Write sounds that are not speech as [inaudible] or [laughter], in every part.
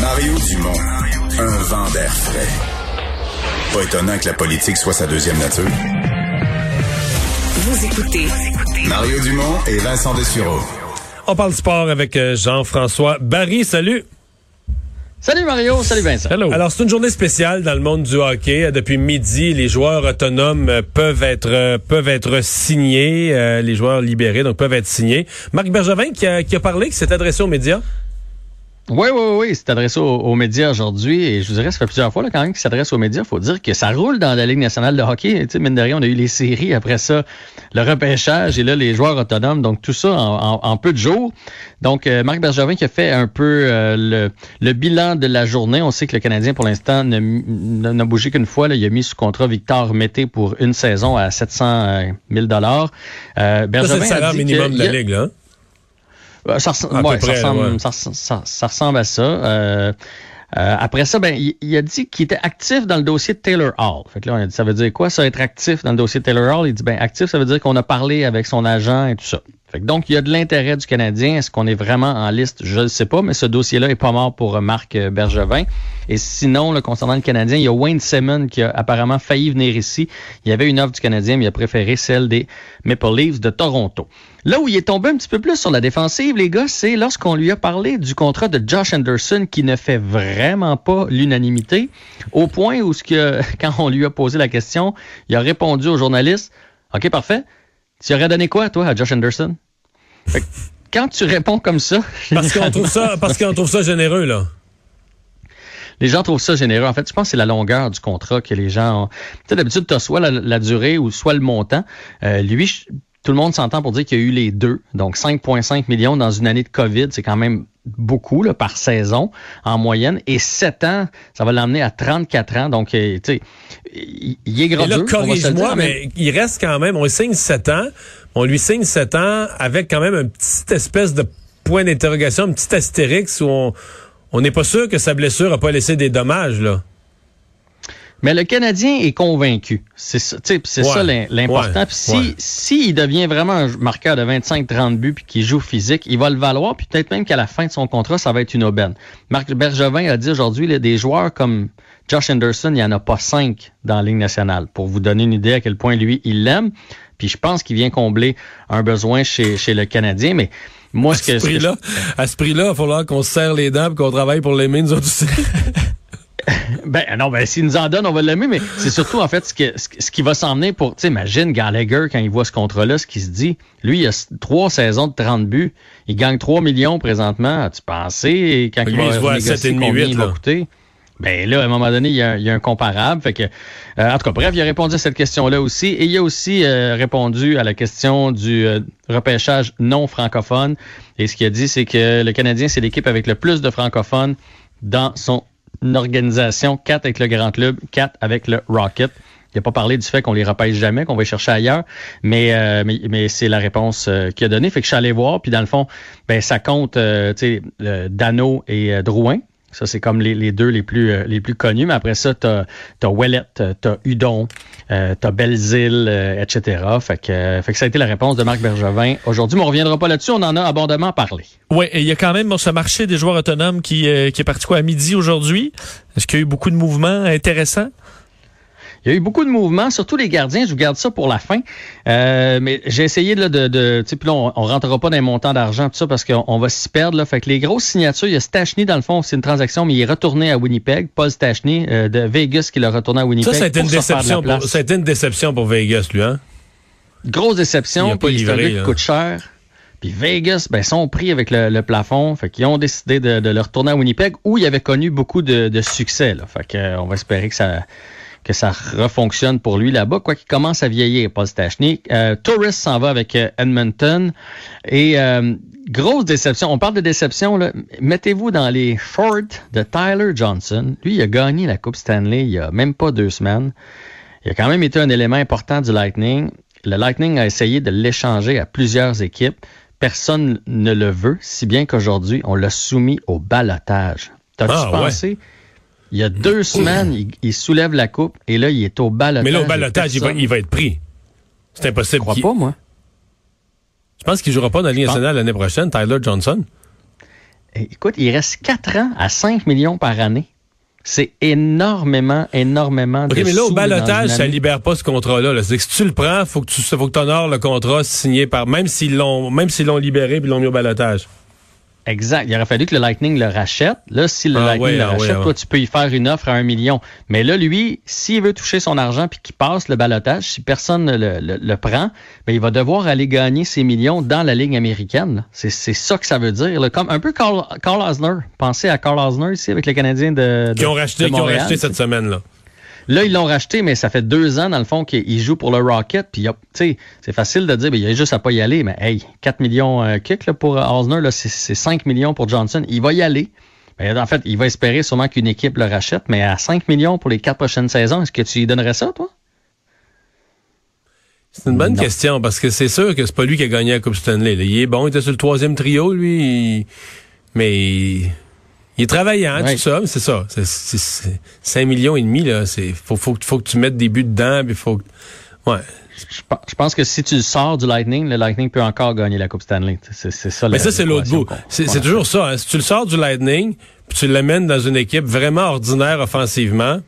Mario Dumont, un vent d'air frais. Pas étonnant que la politique soit sa deuxième nature. Vous écoutez Mario Dumont et Vincent Dessureau. On parle sport avec euh, Jean-François Barry. Salut. Salut Mario, salut Vincent. Alors, c'est une journée spéciale dans le monde du hockey. Euh, Depuis midi, les joueurs autonomes euh, peuvent être peuvent être signés, euh, les joueurs libérés donc peuvent être signés. Marc Bergevin qui a, qui a parlé, qui s'est adressé aux médias. Oui, oui, oui, c'est adressé aux, aux médias aujourd'hui et je vous dirais, ça fait plusieurs fois là, quand même qu'il s'adresse aux médias. faut dire que ça roule dans la Ligue nationale de hockey. Tu sais, mine de rien, on a eu les séries, après ça, le repêchage et là, les joueurs autonomes. Donc, tout ça en, en- en peu de jours. Donc, euh, Marc Bergevin qui a fait un peu euh, le, le bilan de la journée. On sait que le Canadien, pour l'instant, n'a bougé qu'une fois. Là. Il a mis sous contrat Victor Mété pour une saison à 700 000 Euh, Ça, c'est le salaire minimum de il la Ligue, là. hein? Euh, Ça, ressemble, ça ressemble- ouais. ça res- ça- ça ressemble à ça. Euh, euh, après ça, ben, il, il a dit qu'il était actif dans le dossier de Taylor Hall. Fait que là, on a dit, ça veut dire quoi, ça, être actif dans le dossier de Taylor Hall? Il dit, ben, actif, ça veut dire qu'on a parlé avec son agent et tout ça. Donc, il y a de l'intérêt du Canadien. Est-ce qu'on est vraiment en liste? Je ne sais pas, mais ce dossier-là est pas mort pour euh, Marc euh, Bergevin. Et sinon, là, concernant le Canadien, il y a Wayne Simmons qui a apparemment failli venir ici. Il y avait une offre du Canadien, mais il a préféré celle des Maple Leafs de Toronto. Là où il est tombé un petit peu plus sur la défensive, les gars, c'est lorsqu'on lui a parlé du contrat de Josh Anderson qui ne fait vraiment pas l'unanimité, au point où ce que, [laughs] quand on lui a posé la question, il a répondu aux journalistes, OK, parfait. Tu aurais donné quoi, toi, à Josh Anderson? Fait que quand tu réponds comme ça, [laughs] Parce qu'on trouve ça parce qu'on trouve ça généreux, là. les gens trouvent ça généreux. En fait, je pense que c'est la longueur du contrat que les gens ont. Tu sais, d'habitude, tu as soit la, la durée ou soit le montant. Euh, lui, je- tout le monde s'entend pour dire qu'il y a eu les deux. Donc, 5,5 millions dans une année de COVID, c'est quand même beaucoup là, par saison en moyenne. Et 7 ans, ça va l'emmener à 34 ans. Donc, euh, tu sais, il, il est le corrige-moi, mais il reste quand même, on lui signe 7 ans, on lui signe 7 ans avec quand même un petit espèce de point d'interrogation, un petit astérix où on on n'est pas sûr que sa blessure a pas laissé des dommages, là. Mais le Canadien est convaincu. C'est ça, Ouais, ça l'im- l'important. ouais, si, ouais. si il devient vraiment un marqueur de 25-30 buts puis qu'il joue physique, il va le valoir. Puis peut-être même qu'à la fin de son contrat, ça va être une aubaine. Marc Bergevin a dit aujourd'hui, là, des joueurs comme Josh Anderson, il n'y en a pas cinq dans la Ligue nationale. Pour vous donner une idée à quel point lui, il l'aime. Puis je pense qu'il vient combler un besoin chez, chez le Canadien. Mais moi, À ce que... ce prix-là, à ce prix-là, il va falloir qu'on se serre les dents et qu'on travaille pour l'aimer, nous autres aussi. [laughs] [laughs] Ben non, ben s'il nous en donne, on va l'aimer, mais c'est surtout en fait ce, que, ce, ce qui va s'emmener pour. Tu imagine Gallagher quand il voit ce contrat-là, ce qu'il se dit. Lui, il a trois saisons de 30 buts. Il gagne 3 millions présentement. As-tu pensé quand Lui, il va il se voit à renégocier 7,5, combien 8, il va coûter? Ben là, à un moment donné, il y a, il y a un comparable. Fait que, euh, en tout cas, bref, il a répondu à cette question-là aussi. Et il a aussi euh, répondu à la question du euh, repêchage non francophone. Et ce qu'il a dit, c'est que le Canadien, c'est l'équipe avec le plus de francophones dans son organisation. Quatre avec le Grand Club, quatre avec le Rocket. Il n'a pas parlé du fait qu'on les repêche jamais, qu'on va chercher ailleurs, mais, euh, mais, mais c'est la réponse euh, qu'il a donnée. Fait que je suis allé voir, puis dans le fond, ben ça compte, euh, tu euh, Dano et euh, Drouin. Ça, c'est comme les, les deux les plus, euh, les plus connus. Mais après ça, t'as as Ouellet, t'as Udon, euh, t'as Belzile, euh, etc. Fait que, euh, fait que ça a été la réponse de Marc Bergevin aujourd'hui. Mais on reviendra pas là-dessus. On en a abondamment parlé. Oui, et il y a quand même ce marché des joueurs autonomes qui, euh, qui est parti quoi à midi aujourd'hui? Est-ce qu'il y a eu beaucoup de mouvements intéressants? Il y a eu beaucoup de mouvements, surtout les gardiens. Je vous garde ça pour la fin. Euh, mais j'ai essayé là, de, de tu sais, puis là, on, on rentrera pas dans les montants d'argent tout ça parce qu'on on va s'y perdre. Là. Fait que les grosses signatures, il y a Stachny dans le fond, c'est une transaction, mais il est retourné à Winnipeg. Paul Stachny euh, de Vegas qui l'a retourné à Winnipeg. Ça, ça a été une déception pour, place. ça a été une déception pour Vegas, lui, hein? Grosse Il déception. a pas livré, là. coûte cher. Puis Vegas, ben, sont pris avec le, le plafond. Fait qu'ils ont décidé de, de le retourner à Winnipeg où il avait connu beaucoup de, de succès. Là. Fait que, euh, va espérer que ça que ça refonctionne pour lui là-bas, quoi qu'il commence à vieillir, Paul Stachny. Euh, Torres s'en va avec euh, Edmonton. Et euh, grosse déception. On parle de déception, là. Mettez-vous dans les shorts de Tyler Johnson. Lui, il a gagné la Coupe Stanley il y a même pas deux semaines. Il a quand même été un élément important du Lightning. Le Lightning a essayé de l'échanger à plusieurs équipes. Personne ne le veut, si bien qu'aujourd'hui, on l'a soumis au balotage. T'as-tu Ah, pensé? Il y a deux semaines, il, il soulève la coupe et là, il est au balotage. Mais là, au balotage, il va, il être pris. C'est impossible. Je crois pas, moi. Je pense qu'il jouera pas dans la Ligue nationale l'année prochaine, Tyler Johnson. Eh, Écoute, il reste 4 ans à 5 millions par année. C'est énormément, énormément OK, de mais là, au balotage, ça libère pas ce contrat-là. là. C'est que si tu le prends, faut que tu faut que honores le contrat signé par même s'ils l'ont même s'ils l'ont libéré puis l'ont mis au balotage. Exact. Il aurait fallu que le Lightning le rachète. Là, si le Ah Lightning ouais, le ah rachète, ah ouais. toi, tu peux y faire une offre à un million. Mais là, lui, s'il veut toucher son argent puis qu'il passe le balotage, si personne ne le, le- le prend, ben, il va devoir aller gagner ses millions dans la Ligue américaine. C'est c'est ça que ça veut dire. là. Comme un peu Carl, Carl Osner. Pensez à Carl Osner ici avec les Canadiens de, de Qui ont racheté, de qui ont Montréal. racheté cette semaine là. Ils l'ont racheté, mais ça fait deux ans, dans le fond, qu'il joue pour le Rocket. Puis, c'est facile de dire, ben, il y a juste à pas y aller. Mais, hey, 4 millions euh, kick là, pour euh, Osner, là, c'est c'est 5 millions pour Johnson. Il va y aller. Ben, en fait, il va espérer sûrement qu'une équipe le rachète. Mais à 5 millions pour les quatre prochaines saisons, est-ce que tu lui donnerais ça, toi? C'est une bonne Non. question parce que c'est sûr que c'est pas lui qui a gagné la Coupe Stanley. là. Il est bon, il était sur le troisième trio, lui, il- mais il, est travaillant, Ouais. tout ça, mais c'est ça. C'est, c'est, c'est 5 millions et demi, là. C'est, faut, faut, faut que tu mettes des buts dedans, puis faut que- Ouais. Je je pense que si tu le sors du Lightning, le Lightning peut encore gagner la Coupe Stanley. C'est c'est ça. Mais la- ça, c'est l'autre bout. C'est, toujours ça. hein. Si tu le sors du Lightning, puis tu l'amènes dans une équipe vraiment ordinaire offensivement,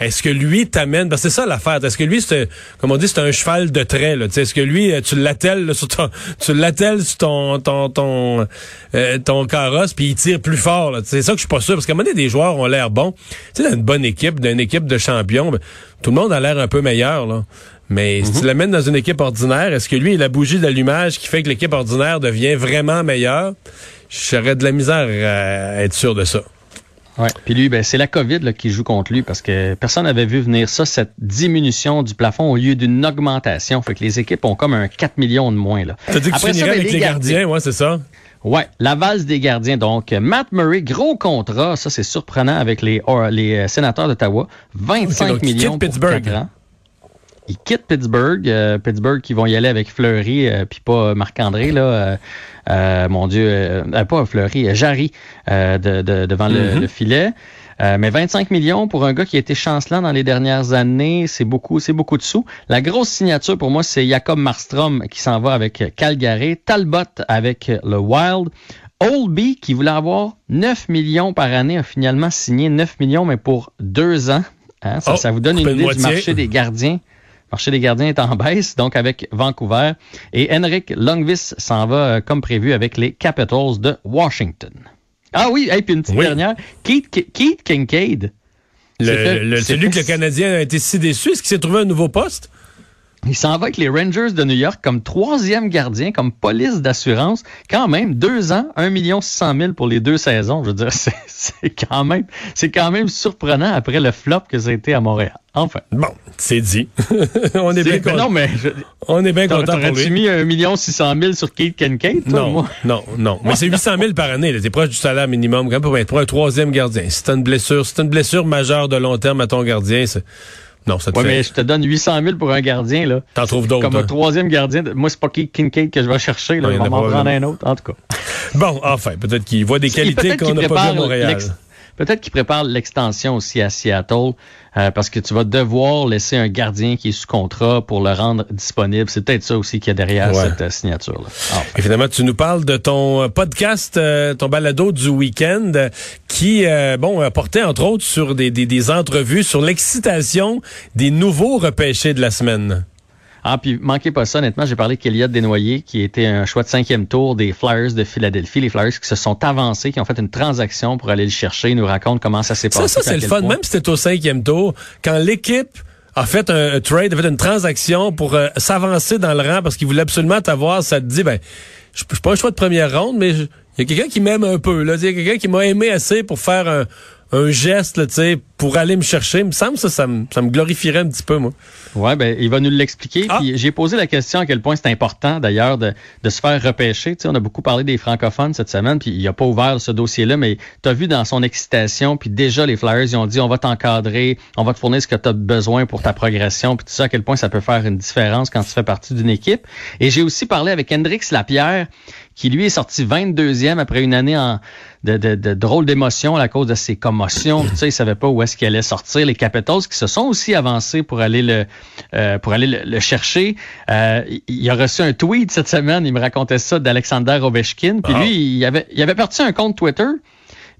est-ce que lui t'amène parce que c'est ça l'affaire est-ce que lui c'est comme on dit c'est un cheval de trait là tu sais, est-ce que lui euh, tu l'attelles sur ton tu l'attelles sur ton ton ton euh, ton carrosse puis il tire plus fort là. c'est ça que je suis pas sûr parce qu'à un moment donné des joueurs ont l'air bons. Tu sais dans une bonne équipe d'une équipe de champions ben, tout le monde a l'air un peu meilleur là. Mais si tu l'amènes dans une équipe ordinaire est-ce que lui il a la bougie d'allumage qui fait que l'équipe ordinaire devient vraiment meilleure? J'aurais de la misère à être sûr de ça Ouais. Puis lui, ben, c'est la COVID là, qui joue contre lui parce que personne n'avait vu venir ça, cette diminution du plafond au lieu d'une augmentation. Fait que les équipes ont comme un 4 millions de moins. Là. T'as dit que tu Après ça, finirais ben, avec les gardiens, ouais, c'est ça? Ouais, la valse des gardiens. Donc, Matt Murray, gros contrat. Ça, c'est surprenant avec les, euh, les euh, sénateurs d'Ottawa. 25 Ok, donc il millions pour Pittsburgh. 4 ans. Ils quittent Pittsburgh. euh, Pittsburgh qui vont y aller avec Fleury, euh, puis pas Marc-André, là. euh, euh, mon Dieu, euh, pas Fleury, Jarry euh, de, de- devant le, le filet. Euh, mais 25 millions pour un gars qui a été chancelant dans les dernières années, c'est beaucoup, c'est beaucoup de sous. La grosse signature pour moi, c'est Jacob Marstrom qui s'en va avec Calgary, Talbot avec le Wild, Oldby qui voulait avoir 9 millions par année a finalement signé 9 millions mais pour deux ans. Hein, ça, Oh, ça vous donne une idée du marché des gardiens. Marché des gardiens est en baisse, donc avec Vancouver. Et Henrik Longvis s'en va euh, comme prévu avec les Capitals de Washington. Ah oui, et puis une petite Oui. dernière. Keith, Keith Kincaid. Le, celui que le Canadien a été si déçu, est-ce qu'il s'est trouvé un nouveau poste? Il s'en va avec les Rangers de New York comme troisième gardien, comme police d'assurance. Quand même, deux ans, 1 million 600 000 pour les deux saisons. Je veux dire, [laughs] c'est c'est quand même, c'est quand même surprenant après le flop que ça a été à Montréal. Enfin. Bon, c'est dit. [laughs] on est bien C'est- ben content. non, mais je- On est bien t'aurais- content pour lui. mis 1 million 600 000 sur Kate Kincaid, toi, Non, moi? non, non. Mais c'est 800 000 par année. là. T'es proche du salaire minimum quand même pour être pour un troisième gardien. Si t'as une blessure, si t'as une blessure majeure de long terme à ton gardien, c'est... Non, ça te Ouais, fait... mais je te donne 800 000 pour un gardien, là. T'en trouves d'autres. Comme un hein. troisième gardien. de- Moi, c'est pas Kincaid que je vais chercher, là. Non, il y Je en vais a m'en prendre un autre, en tout cas. Bon, enfin, peut-être qu'il voit des [laughs] qualités qu'on n'a pas vues à Montréal. Peut-être qu'il prépare l'extension aussi à Seattle euh, parce que tu vas devoir laisser un gardien qui est sous contrat pour le rendre disponible. C'est peut-être ça aussi qu'il y a derrière Ouais. cette euh, signature-là. Enfin. Et finalement, tu nous parles de ton euh, podcast, euh, ton balado du week-end, euh, qui, euh, bon, portait entre autres sur des, des, des entrevues sur l'excitation des nouveaux repêchés de la semaine. Ah, puis manquez pas ça, honnêtement, j'ai parlé qu'Eliott Desnoyers, qui était un choix de cinquième tour des Flyers de Philadelphie. Les Flyers qui se sont avancés, qui ont fait une transaction pour aller le chercher. Ils nous racontent comment ça s'est Ça, passé. ça, c'est à le fun. point. Même si c'était au cinquième tour, quand l'équipe a fait un, un trade, a fait une transaction pour euh, s'avancer dans le rang parce qu'il voulait absolument t'avoir, ça te dit, ben, je suis pas un choix de première ronde, mais il y a quelqu'un qui m'aime un peu. là. Il y a quelqu'un qui m'a aimé assez pour faire un, un geste, tu sais, pour aller me chercher. Il me semble ça, ça me, ça me glorifierait un petit peu, moi. Ouais, ben, il va nous l'expliquer. Ah. J'ai posé la question à quel point c'est important, d'ailleurs, de, de se faire repêcher. Tu sais, on a beaucoup parlé des francophones cette semaine, puis il a pas ouvert ce dossier-là, mais tu as vu dans son excitation, puis déjà les Flyers, ils ont dit, on va t'encadrer, on va te fournir ce que tu as besoin pour ta progression, puis tout ça, à quel point ça peut faire une différence quand tu fais partie d'une équipe. Et j'ai aussi parlé avec Hendrix Lapierre, qui lui est sorti 22e après une année en, de, de, de drôle d'émotion à cause de ses commotions. tu sais, il savait pas où est-ce qu'il allait sortir. Les Capitals qui se sont aussi avancés pour aller le euh, pour aller le, le chercher. Euh, il- a reçu un tweet cette semaine. Il me racontait ça d'Alexander Ovechkin. Puis Ah. lui, il avait il avait parti un compte Twitter,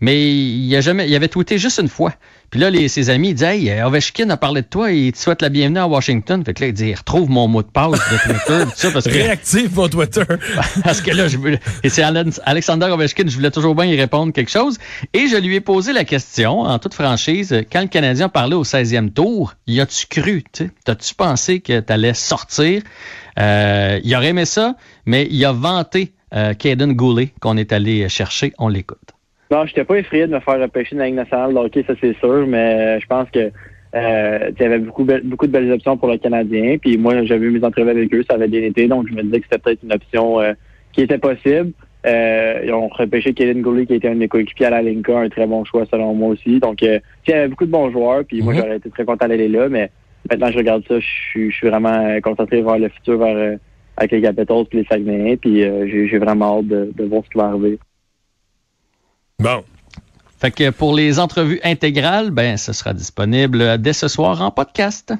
mais il a jamais il avait tweeté juste une fois. Puis là, les, ses amis ils disaient Hey, Ovechkin a parlé de toi et il te souhaite la bienvenue à Washington. Fait que là, il dit retrouve mon mot de passe de Twitter. tout ça, parce que Réactif, mon Twitter. [laughs] parce que là, je voulais- et c'est Alex- Alexander Ovechkin, je voulais toujours bien y répondre quelque chose. Et je lui ai posé la question, en toute franchise, quand le Canadien parlait au 16e tour, y as-tu cru? tu sais? T'as-tu pensé que t'allais sortir? Euh, il aurait aimé ça, mais il a vanté euh, Caden Goulet qu'on est allé chercher. On l'écoute. Non, j'étais pas effrayé de me faire repêcher dans la Ligue nationale hockey, ça c'est sûr, mais euh, je pense que euh, il y avait beaucoup, be- beaucoup de belles options pour le Canadien. Puis moi, j'avais eu mes entrevues avec eux, ça avait bien été, donc je me disais que c'était peut-être une option euh, qui était possible. Euh, ils ont repêché Kevin Goulet, qui était un de mes coéquipiers à la Linka, un très bon choix selon moi aussi. Donc, euh, il y avait beaucoup de bons joueurs, puis moi, Mhm. j'aurais été très content d'aller là, mais maintenant je regarde ça, je suis, je suis vraiment euh, concentré vers le futur, vers euh, avec les Capitals puis les Saguenayens, puis euh, j'ai j'ai vraiment hâte de, de voir ce qui va arriver. Bon. Fait que pour les entrevues intégrales, ben, ce sera disponible dès ce soir en podcast.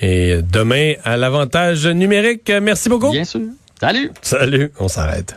Et demain, à l'avantage numérique. Merci beaucoup. Bien sûr. Salut! Salut. On s'arrête.